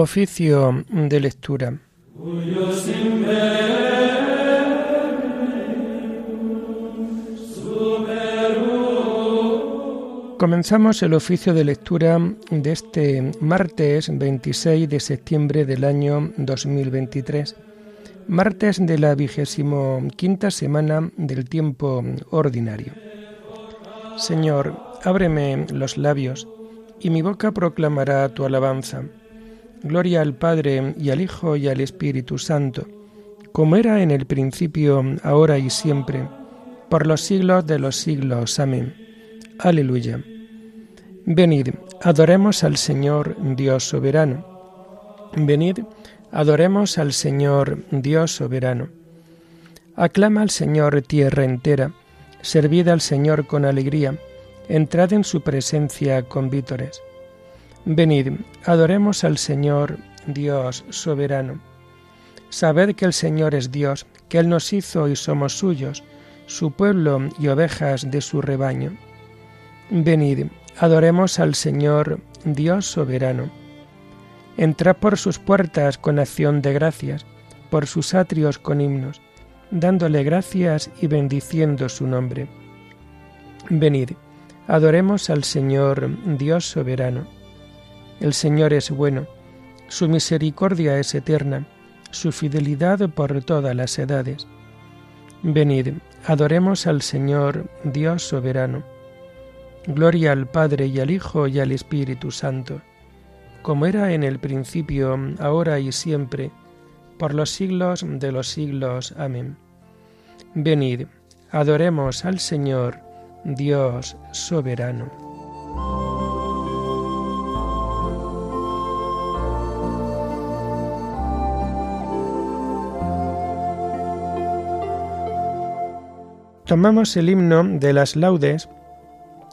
Oficio de lectura. Comenzamos el oficio de lectura de este martes 26 de septiembre del año 2023, martes de la vigésimo quinta semana del tiempo ordinario. Señor, ábreme los labios, y mi boca proclamará tu alabanza. Gloria al Padre y al Hijo y al Espíritu Santo, como era en el principio, ahora y siempre, por los siglos de los siglos. Amén. Aleluya. Venid, adoremos al Señor Dios soberano. Venid, adoremos al Señor Dios soberano. Aclama al Señor tierra entera, servid al Señor con alegría, entrad en su presencia con vítores. Venid, adoremos al Señor, Dios soberano. Sabed que el Señor es Dios, que Él nos hizo y somos suyos, su pueblo y ovejas de su rebaño. Venid, adoremos al Señor, Dios soberano. Entrad por sus puertas con acción de gracias, por sus atrios con himnos, dándole gracias y bendiciendo su nombre. Venid, adoremos al Señor, Dios soberano. El Señor es bueno, su misericordia es eterna, su fidelidad por todas las edades. Venid, adoremos al Señor, Dios soberano. Gloria al Padre y al Hijo y al Espíritu Santo, como era en el principio, ahora y siempre, por los siglos de los siglos. Amén. Venid, adoremos al Señor, Dios soberano. Tomamos el himno de las laudes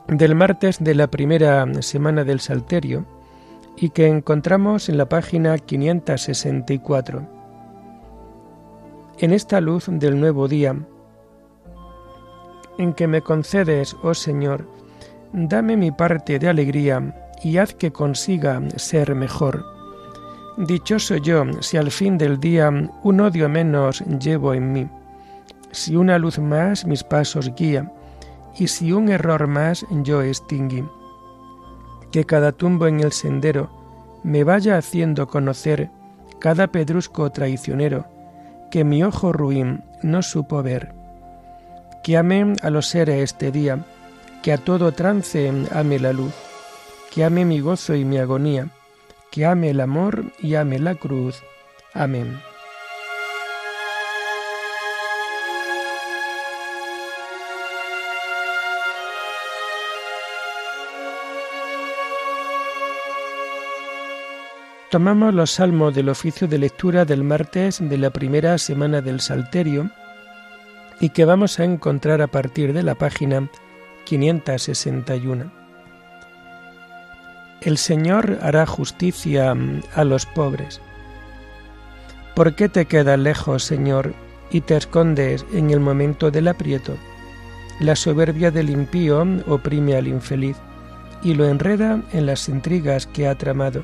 del martes de la primera semana del Salterio y que encontramos en la página 564. En esta luz del nuevo día, en que me concedes, oh Señor, dame mi parte de alegría y haz que consiga ser mejor. Dichoso yo si al fin del día un odio menos llevo en mí si una luz más mis pasos guía, y si un error más yo extingui. Que cada tumbo en el sendero me vaya haciendo conocer cada pedrusco traicionero que mi ojo ruin no supo ver. Que ame a los seres este día, que a todo trance ame la luz, que ame mi gozo y mi agonía, que ame el amor y ame la cruz. Amén. Tomamos los salmos del oficio de lectura del martes de la primera semana del Salterio y que vamos a encontrar a partir de la página 561. El Señor hará justicia a los pobres. ¿Por qué te quedas lejos, Señor, y te escondes en el momento del aprieto? La soberbia del impío oprime al infeliz y lo enreda en las intrigas que ha tramado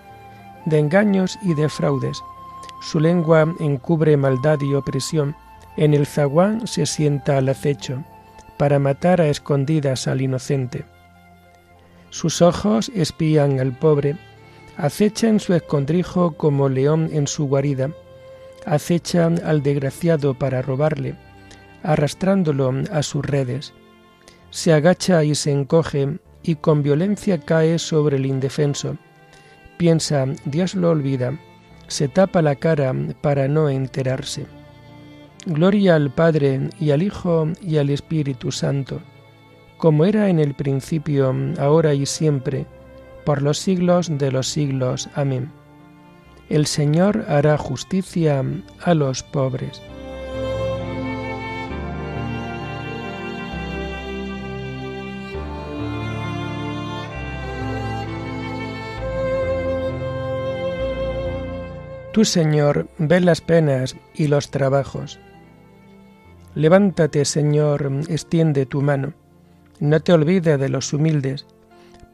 de engaños y de fraudes. Su lengua encubre maldad y opresión. En el zaguán se sienta al acecho, para matar a escondidas al inocente. Sus ojos espían al pobre, acecha en su escondrijo como león en su guarida, acechan al desgraciado para robarle, arrastrándolo a sus redes. Se agacha y se encoge, y con violencia cae sobre el indefenso piensa, Dios lo olvida, se tapa la cara para no enterarse. Gloria al Padre y al Hijo y al Espíritu Santo, como era en el principio, ahora y siempre, por los siglos de los siglos. Amén. El Señor hará justicia a los pobres. Tú, Señor, ve las penas y los trabajos. Levántate, Señor, extiende tu mano. No te olvides de los humildes.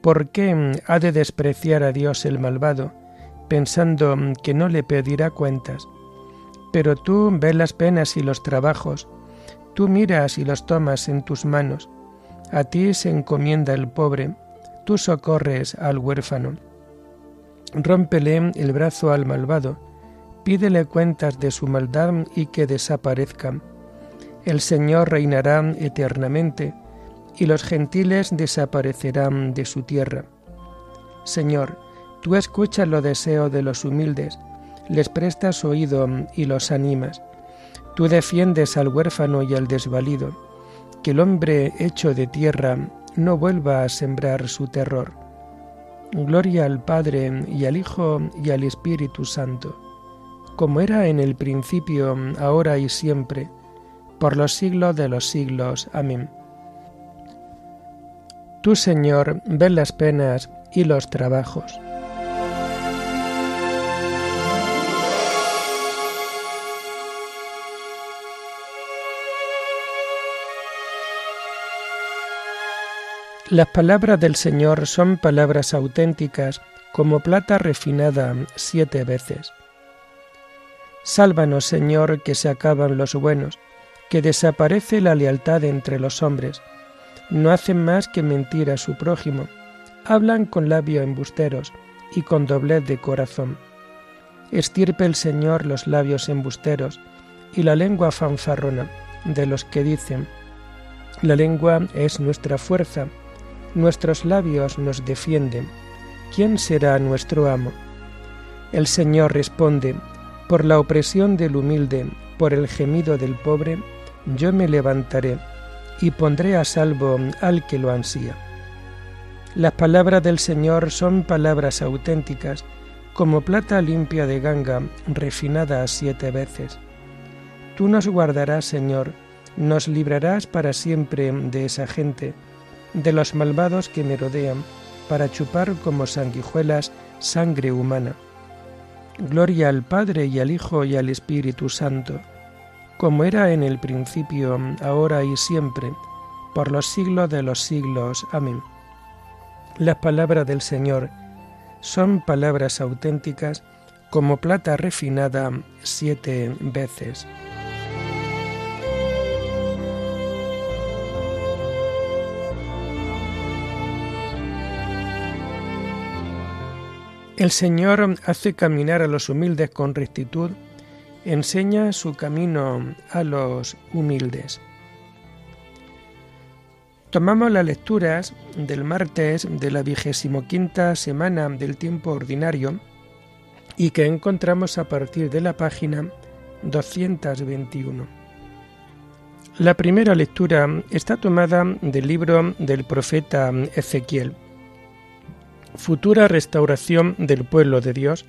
¿Por qué ha de despreciar a Dios el malvado, pensando que no le pedirá cuentas? Pero tú ves las penas y los trabajos, tú miras y los tomas en tus manos. A ti se encomienda el pobre, tú socorres al huérfano. Rómpele el brazo al malvado, pídele cuentas de su maldad y que desaparezcan. El Señor reinará eternamente, y los gentiles desaparecerán de su tierra. Señor, tú escuchas los deseos de los humildes, les prestas oído y los animas. Tú defiendes al huérfano y al desvalido, que el hombre hecho de tierra no vuelva a sembrar su terror. Gloria al Padre y al Hijo y al Espíritu Santo como era en el principio, ahora y siempre, por los siglos de los siglos. Amén. Tú, Señor, ves las penas y los trabajos. Las palabras del Señor son palabras auténticas como plata refinada siete veces. Sálvanos, Señor, que se acaban los buenos, que desaparece la lealtad entre los hombres. No hacen más que mentir a su prójimo, hablan con labios embusteros y con doblez de corazón. Estirpe el Señor los labios embusteros y la lengua fanfarrona de los que dicen, la lengua es nuestra fuerza, nuestros labios nos defienden. ¿Quién será nuestro amo? El Señor responde, por la opresión del humilde, por el gemido del pobre, yo me levantaré y pondré a salvo al que lo ansía. Las palabras del Señor son palabras auténticas, como plata limpia de ganga, refinada siete veces. Tú nos guardarás, Señor, nos librarás para siempre de esa gente, de los malvados que me rodean, para chupar como sanguijuelas sangre humana. Gloria al Padre y al Hijo y al Espíritu Santo, como era en el principio, ahora y siempre, por los siglos de los siglos. Amén. Las palabras del Señor son palabras auténticas como plata refinada siete veces. El Señor hace caminar a los humildes con rectitud, enseña su camino a los humildes. Tomamos las lecturas del martes de la vigésimo quinta semana del tiempo ordinario y que encontramos a partir de la página 221. La primera lectura está tomada del libro del profeta Ezequiel futura restauración del pueblo de Dios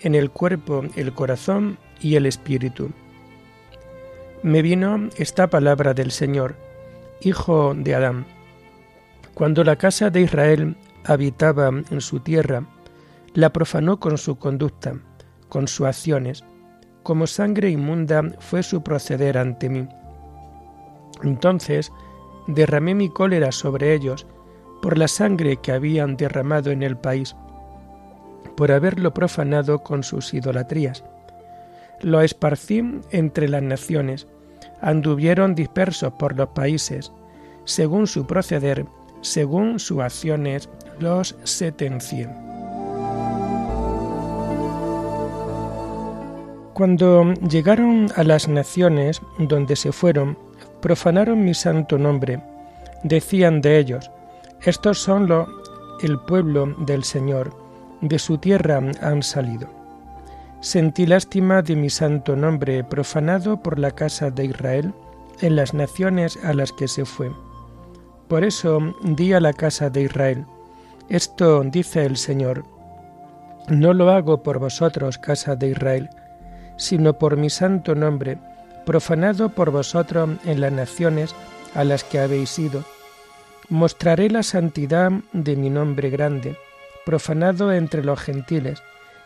en el cuerpo, el corazón y el espíritu. Me vino esta palabra del Señor, Hijo de Adán. Cuando la casa de Israel habitaba en su tierra, la profanó con su conducta, con sus acciones, como sangre inmunda fue su proceder ante mí. Entonces derramé mi cólera sobre ellos por la sangre que habían derramado en el país, por haberlo profanado con sus idolatrías. Lo esparcí entre las naciones, anduvieron dispersos por los países, según su proceder, según sus acciones, los sentencié. Cuando llegaron a las naciones donde se fueron, profanaron mi santo nombre. Decían de ellos, estos son los, el pueblo del Señor, de su tierra han salido. Sentí lástima de mi santo nombre profanado por la casa de Israel en las naciones a las que se fue. Por eso di a la casa de Israel, esto dice el Señor, No lo hago por vosotros, casa de Israel, sino por mi santo nombre, profanado por vosotros en las naciones a las que habéis ido. Mostraré la santidad de mi nombre grande, profanado entre los gentiles,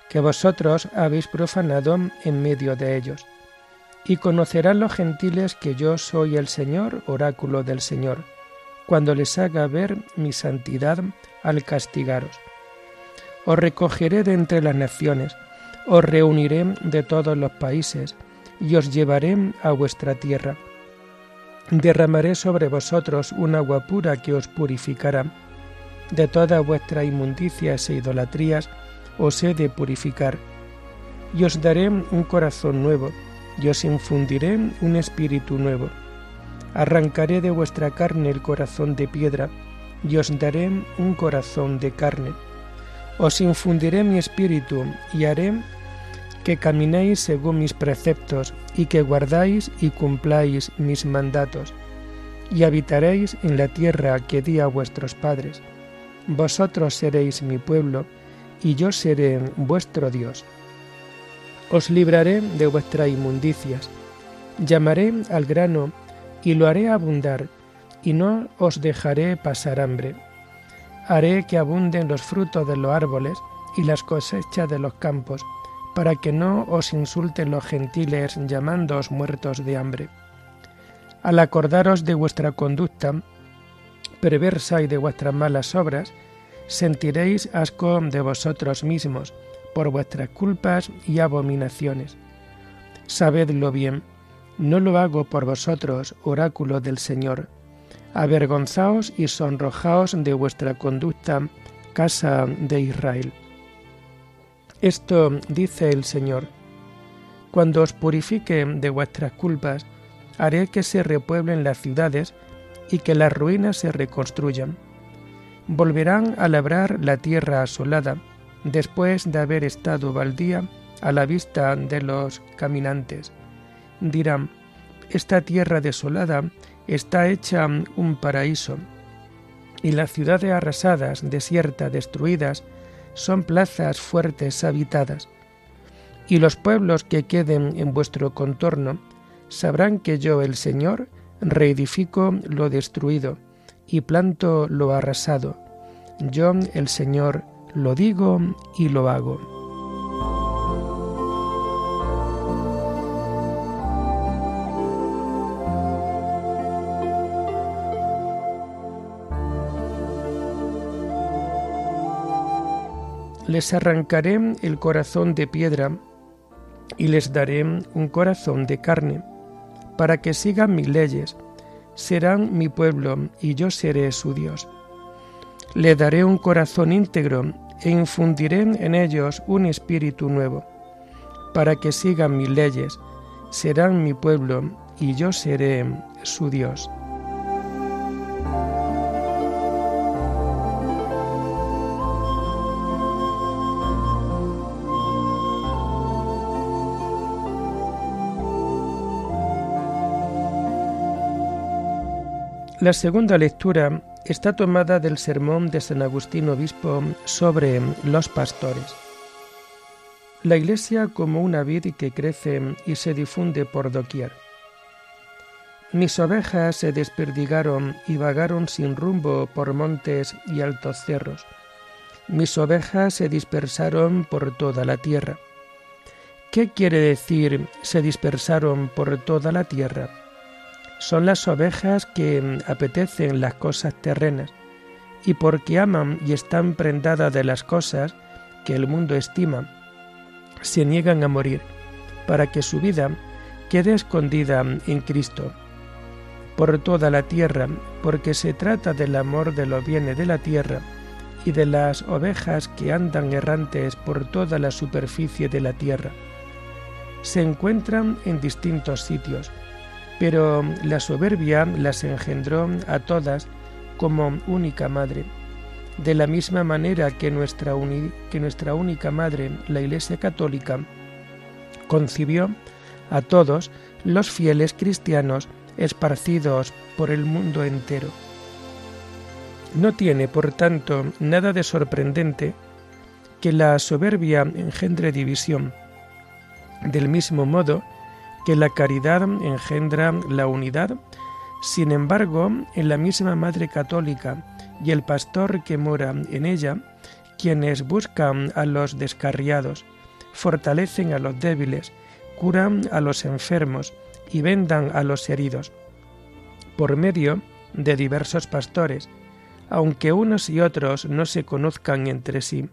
que vosotros habéis profanado en medio de ellos. Y conocerán los gentiles que yo soy el Señor, oráculo del Señor, cuando les haga ver mi santidad al castigaros. Os recogeré de entre las naciones, os reuniré de todos los países, y os llevaré a vuestra tierra. Derramaré sobre vosotros un agua pura que os purificará. De todas vuestras inmundicias e idolatrías os he de purificar. Y os daré un corazón nuevo, y os infundiré un espíritu nuevo. Arrancaré de vuestra carne el corazón de piedra, y os daré un corazón de carne. Os infundiré mi espíritu, y haré que caminéis según mis preceptos, y que guardáis y cumpláis mis mandatos, y habitaréis en la tierra que di a vuestros padres. Vosotros seréis mi pueblo, y yo seré vuestro Dios. Os libraré de vuestras inmundicias, llamaré al grano, y lo haré abundar, y no os dejaré pasar hambre. Haré que abunden los frutos de los árboles y las cosechas de los campos, para que no os insulten los gentiles llamándoos muertos de hambre. Al acordaros de vuestra conducta perversa y de vuestras malas obras, sentiréis asco de vosotros mismos por vuestras culpas y abominaciones. Sabedlo bien, no lo hago por vosotros, oráculo del Señor. Avergonzaos y sonrojaos de vuestra conducta, casa de Israel. Esto dice el Señor. Cuando os purifique de vuestras culpas, haré que se repueblen las ciudades y que las ruinas se reconstruyan. Volverán a labrar la tierra asolada, después de haber estado baldía a la vista de los caminantes. Dirán, esta tierra desolada está hecha un paraíso, y las ciudades arrasadas, desiertas, destruidas, son plazas fuertes habitadas, y los pueblos que queden en vuestro contorno sabrán que yo, el Señor, reedifico lo destruido y planto lo arrasado. Yo, el Señor, lo digo y lo hago. Les arrancaré el corazón de piedra y les daré un corazón de carne, para que sigan mis leyes, serán mi pueblo y yo seré su Dios. Le daré un corazón íntegro e infundiré en ellos un espíritu nuevo, para que sigan mis leyes, serán mi pueblo y yo seré su Dios. La segunda lectura está tomada del sermón de San Agustín Obispo sobre los pastores. La Iglesia como una vid que crece y se difunde por doquier. Mis ovejas se desperdigaron y vagaron sin rumbo por montes y altos cerros. Mis ovejas se dispersaron por toda la tierra. ¿Qué quiere decir se dispersaron por toda la tierra? Son las ovejas que apetecen las cosas terrenas y porque aman y están prendadas de las cosas que el mundo estima, se niegan a morir para que su vida quede escondida en Cristo. Por toda la tierra, porque se trata del amor de los bienes de la tierra y de las ovejas que andan errantes por toda la superficie de la tierra. Se encuentran en distintos sitios, pero la soberbia las engendró a todas como única madre, de la misma manera que nuestra, única madre, la Iglesia Católica, concibió a todos los fieles cristianos esparcidos por el mundo entero. No tiene, por tanto, nada de sorprendente que la soberbia engendre división, del mismo modo que la caridad engendra la unidad, sin embargo, en la misma Madre Católica y el pastor que mora en ella, quienes buscan a los descarriados, fortalecen a los débiles, curan a los enfermos y vendan a los heridos, por medio de diversos pastores, aunque unos y otros no se conozcan entre sí.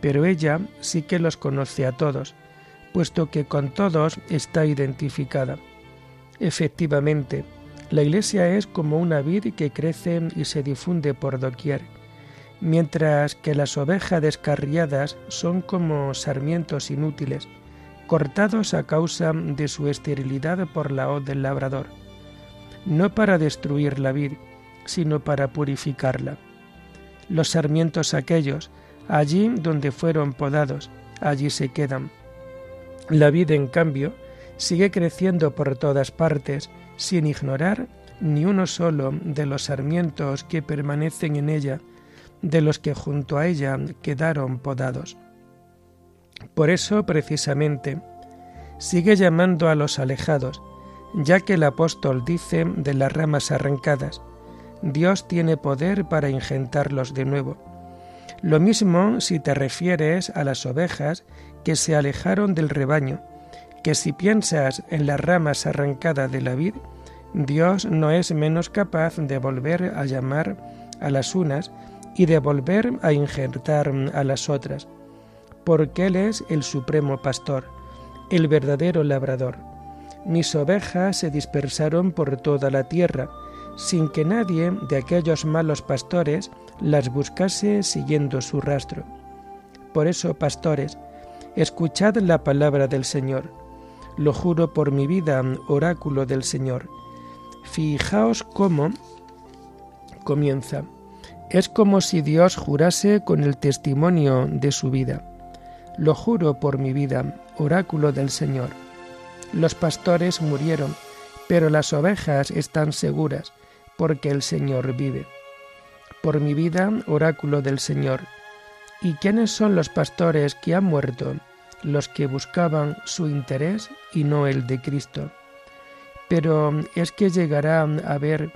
Pero ella sí que los conoce a todos, puesto que con todos está identificada. Efectivamente, la Iglesia es como una vid que crece y se difunde por doquier, mientras que las ovejas descarriadas son como sarmientos inútiles, cortados a causa de su esterilidad por la hoz del labrador, no para destruir la vid, sino para purificarla. Los sarmientos aquellos, allí donde fueron podados, allí se quedan. La vid, en cambio, sigue creciendo por todas partes, sin ignorar ni uno solo de los sarmientos que permanecen en ella, de los que junto a ella quedaron podados. Por eso, precisamente, sigue llamando a los alejados, ya que el apóstol dice de las ramas arrancadas, Dios tiene poder para ingentarlos de nuevo. Lo mismo si te refieres a las ovejas que se alejaron del rebaño, que si piensas en las ramas arrancadas de la vid, Dios no es menos capaz de volver a llamar a las unas y de volver a injertar a las otras, porque Él es el supremo pastor, el verdadero labrador. Mis ovejas se dispersaron por toda la tierra, sin que nadie de aquellos malos pastores las buscase siguiendo su rastro. Por eso, pastores, escuchad la palabra del Señor. Lo juro por mi vida, oráculo del Señor. Fijaos cómo comienza. Es como si Dios jurase con el testimonio de su vida. Lo juro por mi vida, oráculo del Señor. Los pastores murieron, pero las ovejas están seguras, porque el Señor vive. Por mi vida, oráculo del Señor. ¿Y quiénes son los pastores que han muerto? Los que buscaban su interés y no el de Cristo. Pero es que llegará a ver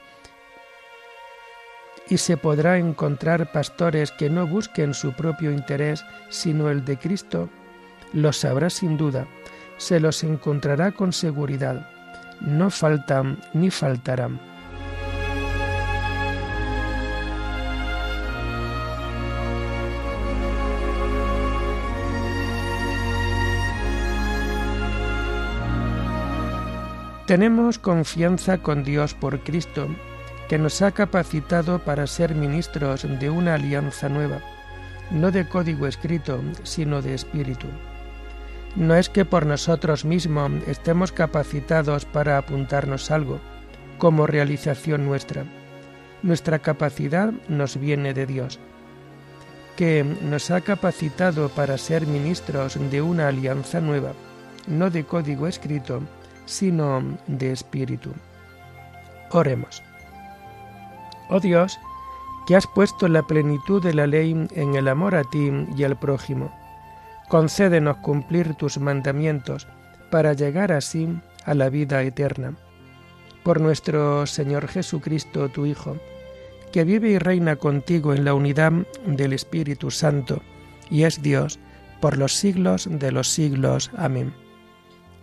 y se podrá encontrar pastores que no busquen su propio interés, sino el de Cristo. Los sabrá sin duda, se los encontrará con seguridad. No faltan ni faltarán. Tenemos confianza con Dios por Cristo que nos ha capacitado para ser ministros de una alianza nueva, no de código escrito, sino de espíritu. No es que por nosotros mismos estemos capacitados para apuntarnos algo, como realización nuestra. Nuestra capacidad nos viene de Dios, que nos ha capacitado para ser ministros de una alianza nueva, no de código escrito, sino de espíritu. Oremos. Oh Dios, que has puesto la plenitud de la ley en el amor a ti y al prójimo, concédenos cumplir tus mandamientos para llegar así a la vida eterna. Por nuestro Señor Jesucristo, tu Hijo, que vive y reina contigo en la unidad del Espíritu Santo, y es Dios por los siglos de los siglos. Amén.